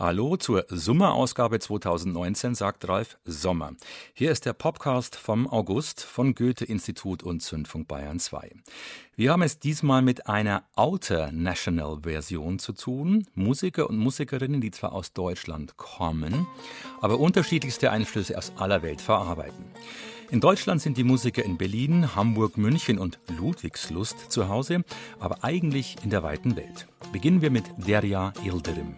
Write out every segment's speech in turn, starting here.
Hallo zur Summerausgabe 2019, sagt Ralf Sommer. Hier ist der Podcast vom August von Goethe-Institut und Zündfunk Bayern 2. Wir haben es diesmal mit einer Outer National Version zu tun. Musiker und Musikerinnen, die zwar aus Deutschland kommen, aber unterschiedlichste Einflüsse aus aller Welt verarbeiten. In Deutschland sind die Musiker in Berlin, Hamburg, München und Ludwigslust zu Hause, aber eigentlich in der weiten Welt. Beginnen wir mit Derya Ildirim.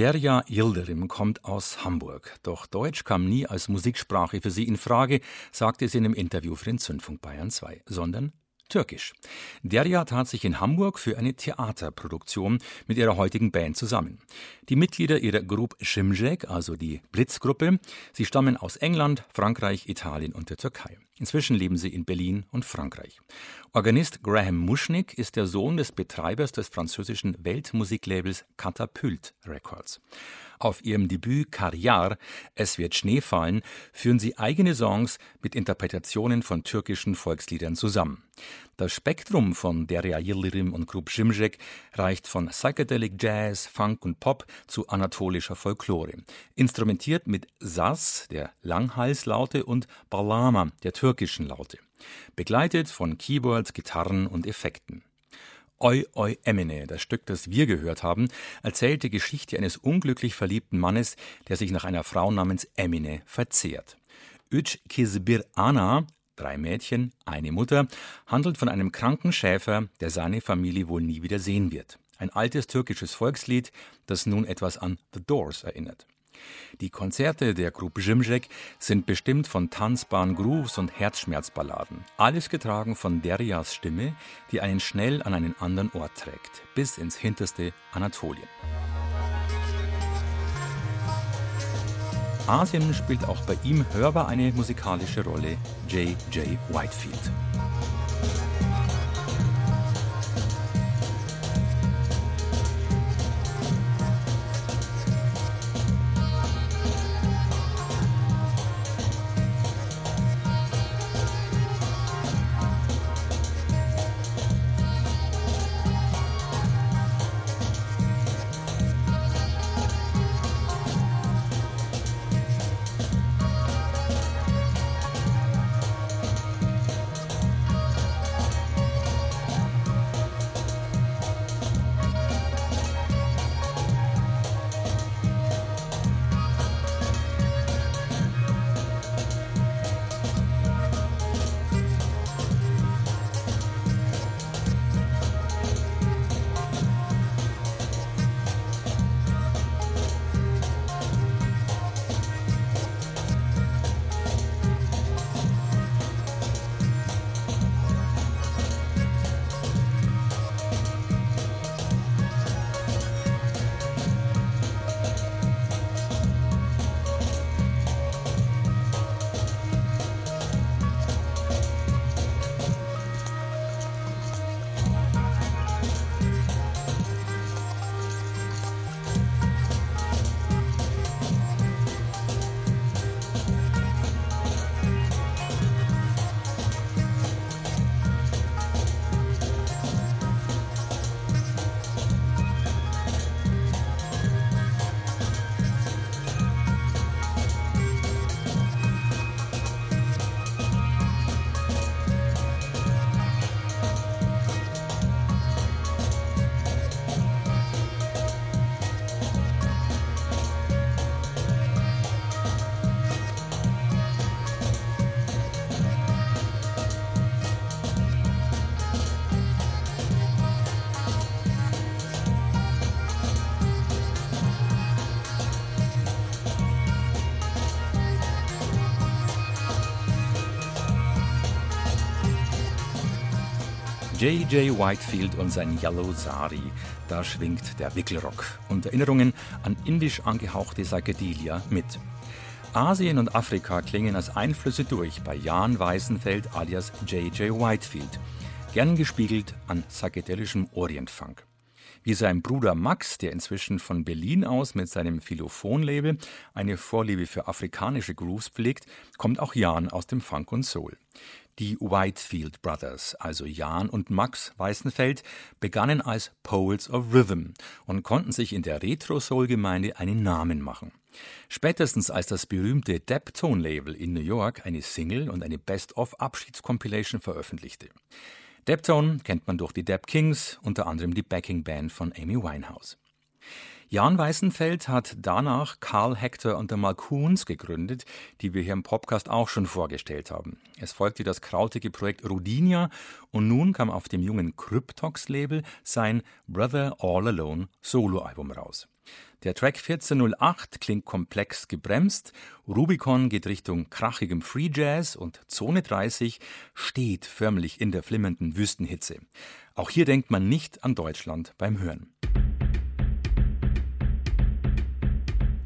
Derja Yildirim kommt aus Hamburg. Doch Deutsch kam nie als Musiksprache für sie in Frage, sagte sie in einem Interview für den Zündfunk Bayern 2, sondern Türkisch. Derja tat sich in Hamburg für eine Theaterproduktion mit ihrer heutigen Band zusammen. Die Mitglieder ihrer Gruppe Şimşek, also die Blitzgruppe, sie stammen aus England, Frankreich, Italien und der Türkei. Inzwischen leben sie in Berlin und Frankreich. Organist Graham Muschnick ist der Sohn des Betreibers des französischen Weltmusiklabels Catapult Records. Auf ihrem Debüt Karjar, Es wird Schnee fallen, führen sie eigene Songs mit Interpretationen von türkischen Volksliedern zusammen. Das Spektrum von Derya Yildirim und Grup Şimşek reicht von Psychedelic Jazz, Funk und Pop zu anatolischer Folklore. Instrumentiert mit Saz, der Langhalslaute, und Balama, der türkischen Laute. Begleitet von Keyboards, Gitarren und Effekten. Oi Oi Emine, das Stück, das wir gehört haben, erzählt die Geschichte eines unglücklich verliebten Mannes, der sich nach einer Frau namens Emine verzehrt. Üç Kizbir Ana, drei Mädchen, eine Mutter, handelt von einem kranken Schäfer, der seine Familie wohl nie wieder sehen wird. Ein altes türkisches Volkslied, das nun etwas an The Doors erinnert. Die Konzerte der Gruppe Jimjek sind bestimmt von tanzbaren Grooves und Herzschmerzballaden. Alles getragen von Deryas Stimme, die einen schnell an einen anderen Ort trägt, bis ins hinterste Anatolien. Asien spielt auch bei ihm hörbar eine musikalische Rolle, J.J. Whitefield. J.J. Whitefield und sein Yellow Sari. Da schwingt der Wickelrock und Erinnerungen an indisch angehauchte Psychedelia mit. Asien und Afrika klingen als Einflüsse durch bei Jan Weißenfeld alias J.J. Whitefield, gern gespiegelt an psychedelischem Orientfunk. Wie sein Bruder Max, der inzwischen von Berlin aus mit seinem Philophon-Label eine Vorliebe für afrikanische Grooves pflegt, kommt auch Jan aus dem Funk und Soul. Die Whitefield Brothers, also Jan und Max Weißenfeld, begannen als Poets of Rhythm und konnten sich in der Retro-Soul-Gemeinde einen Namen machen. Spätestens als das berühmte Deptone-Label in New York eine Single und eine Best-of-Abschieds-Compilation veröffentlichte. Deptone kennt man durch die Dep Kings, unter anderem die Backing-Band von Amy Winehouse. Jan Weißenfeld hat danach Karl Hector und der Malcoons gegründet, die wir hier im Podcast auch schon vorgestellt haben. Es folgte das krautige Projekt Rudinia und nun kam auf dem jungen Cryptox-Label sein Brother All Alone Soloalbum raus. Der Track 1408 klingt komplex gebremst, Rubicon geht Richtung krachigem Free Jazz und Zone 30 steht förmlich in der flimmernden Wüstenhitze. Auch hier denkt man nicht an Deutschland beim Hören.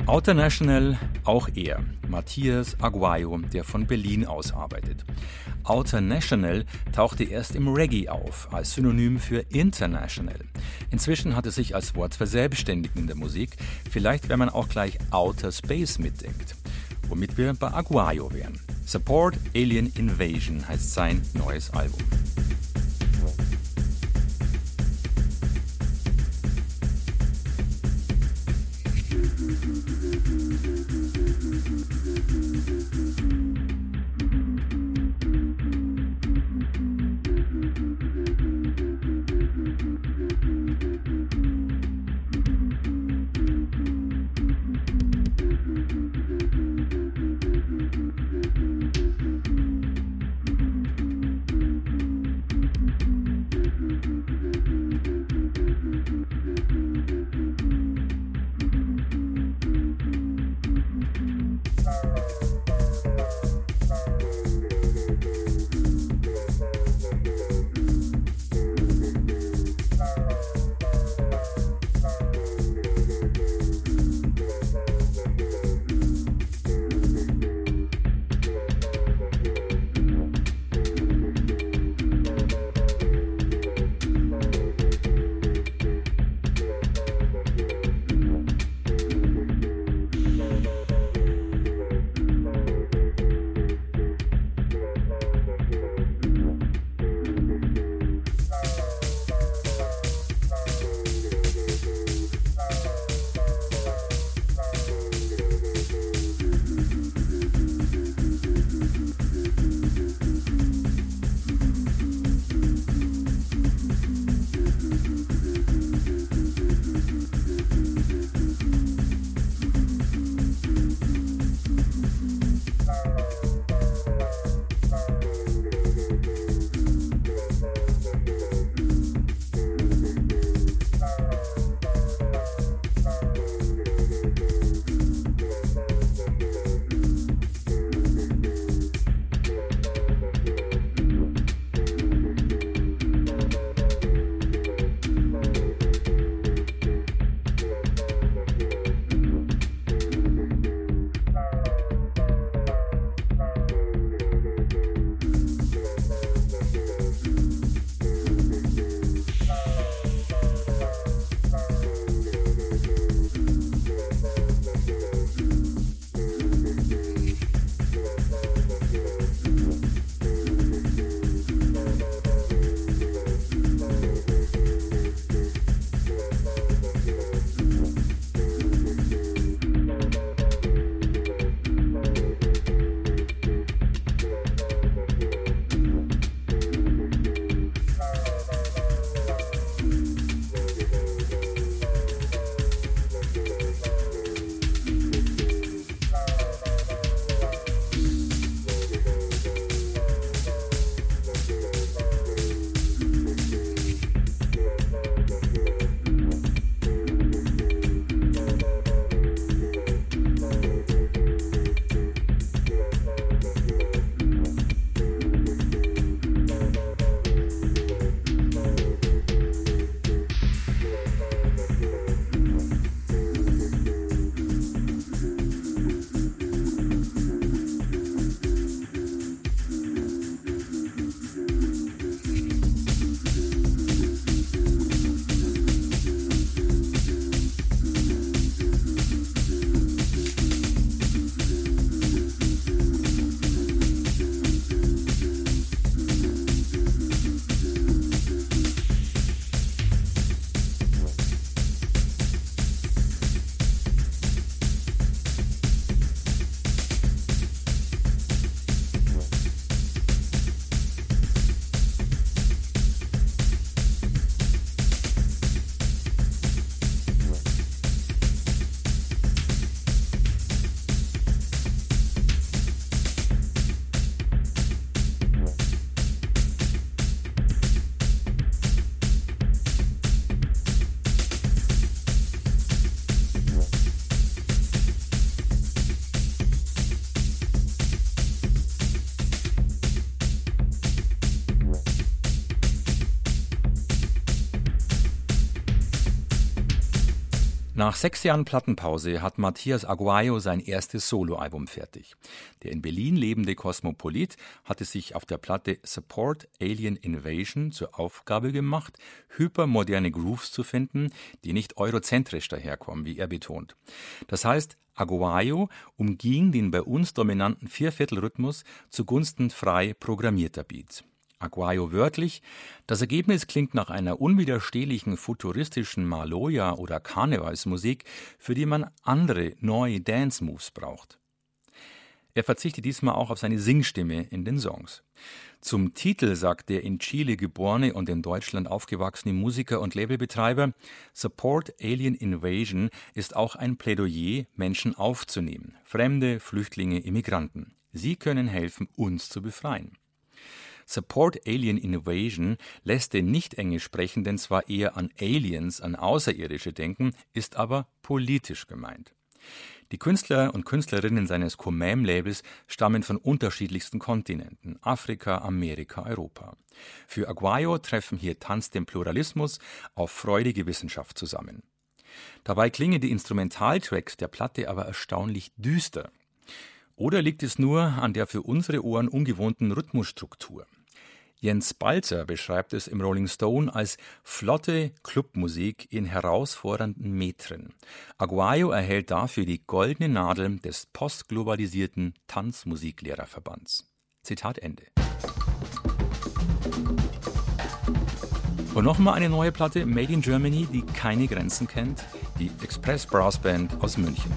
Outer National auch er, Matthias Aguayo, der von Berlin aus arbeitet. Outer National tauchte erst im Reggae auf, als Synonym für International. Inzwischen hat es sich als Wort verselbstständigt in der Musik, vielleicht wenn man auch gleich Outer Space mitdenkt. Womit wir bei Aguayo wären. Support Alien Invasion heißt sein neues Album. Nach sechs Jahren Plattenpause hat Matthias Aguayo sein erstes Soloalbum fertig. Der in Berlin lebende Kosmopolit hatte sich auf der Platte Support Alien Invasion zur Aufgabe gemacht, hypermoderne Grooves zu finden, die nicht eurozentrisch daherkommen, wie er betont. Das heißt, Aguayo umging den bei uns dominanten Vierviertelrhythmus zugunsten frei programmierter Beats. Aguayo wörtlich, das Ergebnis klingt nach einer unwiderstehlichen futuristischen Maloya oder Karnevalsmusik, für die man andere neue Dance Moves braucht. Er verzichtet diesmal auch auf seine Singstimme in den Songs. Zum Titel sagt der in Chile geborene und in Deutschland aufgewachsene Musiker und Labelbetreiber, Support Alien Invasion ist auch ein Plädoyer, Menschen aufzunehmen, Fremde, Flüchtlinge, Immigranten. Sie können helfen, uns zu befreien. Support Alien Invasion lässt den nicht-englisch Sprechenden zwar eher an Aliens, an Außerirdische denken, ist aber politisch gemeint. Die Künstler und Künstlerinnen seines Comam-Labels stammen von unterschiedlichsten Kontinenten, Afrika, Amerika, Europa. Für Aguayo treffen hier Tanz dem Pluralismus auf freudige Wissenschaft zusammen. Dabei klingen die Instrumentaltracks der Platte aber erstaunlich düster. Oder liegt es nur an der für unsere Ohren ungewohnten Rhythmusstruktur? Jens Balzer beschreibt es im Rolling Stone als flotte Clubmusik in herausfordernden Metren. Aguayo erhält dafür die goldene Nadel des postglobalisierten Tanzmusiklehrerverbands. Zitat Ende. Und nochmal eine neue Platte Made in Germany, die keine Grenzen kennt, die Express Brass Band aus München.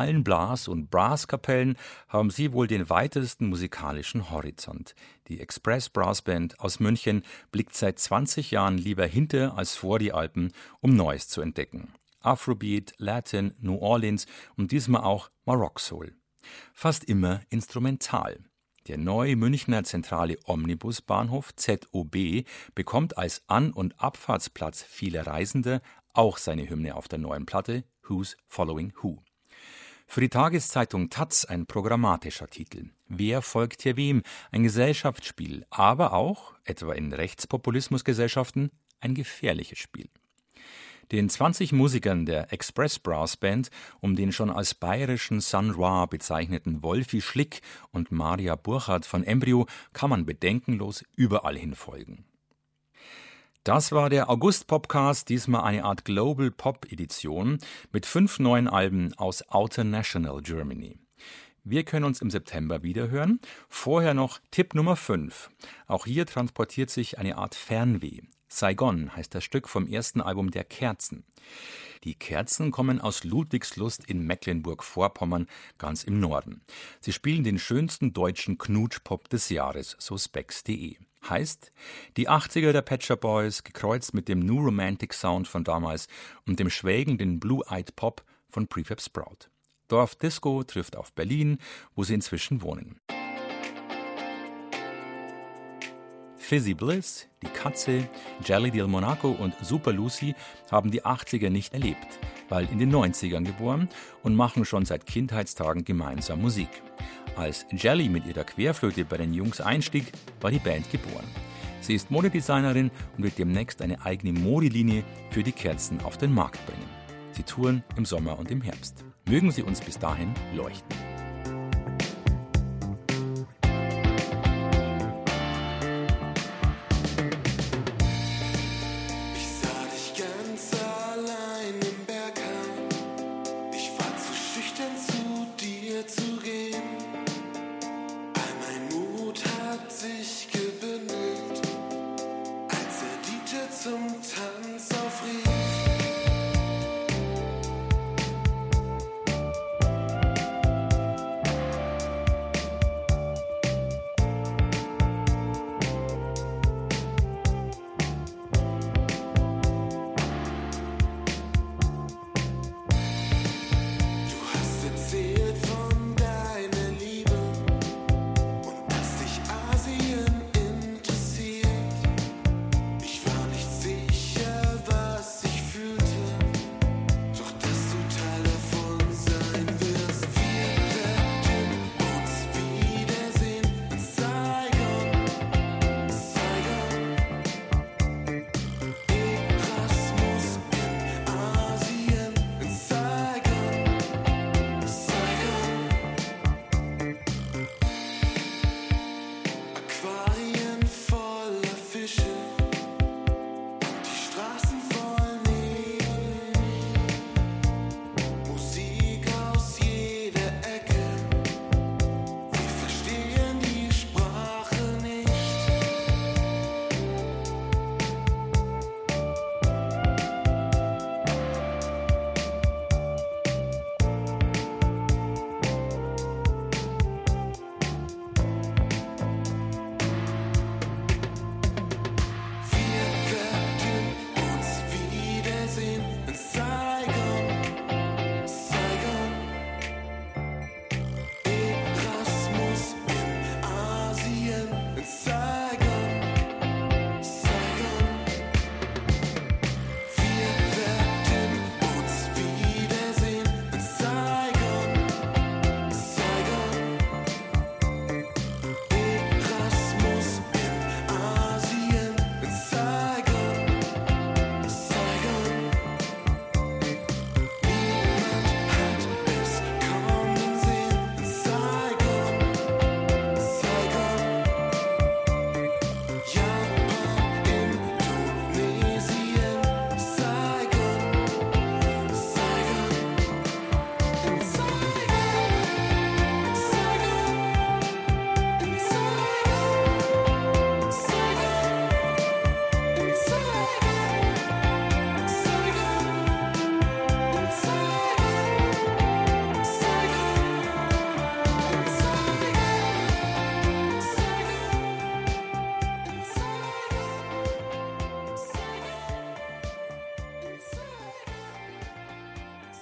Allen Blas- und Brasskapellen haben sie wohl den weitesten musikalischen Horizont. Die Express Brass Band aus München blickt seit 20 Jahren lieber hinter als vor die Alpen, um Neues zu entdecken. Afrobeat, Latin, New Orleans und diesmal auch Maroc Soul. Fast immer instrumental. Der neue Münchner zentrale Omnibusbahnhof ZOB bekommt als An- und Abfahrtsplatz vieler Reisender auch seine Hymne auf der neuen Platte Who's Following Who. Für die Tageszeitung Taz ein programmatischer Titel. Wer folgt hier wem? Ein Gesellschaftsspiel, aber auch, etwa in Rechtspopulismusgesellschaften, ein gefährliches Spiel. Den 20 Musikern der Express Brass Band um den schon als bayerischen San Roy bezeichneten Wolfi Schlick und Maria Burchardt von Embryo kann man bedenkenlos überall hin folgen. Das war der August-Popcast, diesmal eine Art Global Pop-Edition mit fünf neuen Alben aus Outer National Germany. Wir können uns im September wiederhören. Vorher noch Tipp Nummer 5. Auch hier transportiert sich eine Art Fernweh. Saigon heißt das Stück vom ersten Album der Kerzen. Die Kerzen kommen aus Ludwigslust in Mecklenburg-Vorpommern, ganz im Norden. Sie spielen den schönsten deutschen Knutschpop des Jahres, so specs.de. Heißt, die 80er der Patcher Boys gekreuzt mit dem New Romantic Sound von damals und dem schwägenden Blue-Eyed Pop von Prefab Sprout. Dorf Disco trifft auf Berlin, wo sie inzwischen wohnen. Fizzy Bliss, die Katze, Jelly Del Monaco und Super Lucy haben die 80er nicht erlebt, weil in den 90ern geboren und machen schon seit Kindheitstagen gemeinsam Musik. Als Jelly mit ihrer Querflöte bei den Jungs einstieg, war die Band geboren. Sie ist Modedesignerin und wird demnächst eine eigene Modelinie für die Kerzen auf den Markt bringen. Sie touren im Sommer und im Herbst. Mögen sie uns bis dahin leuchten.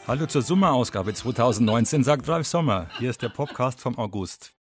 Hallo zur Summerausgabe 2019, sagt Ralf Sommer. Hier ist der Podcast vom August.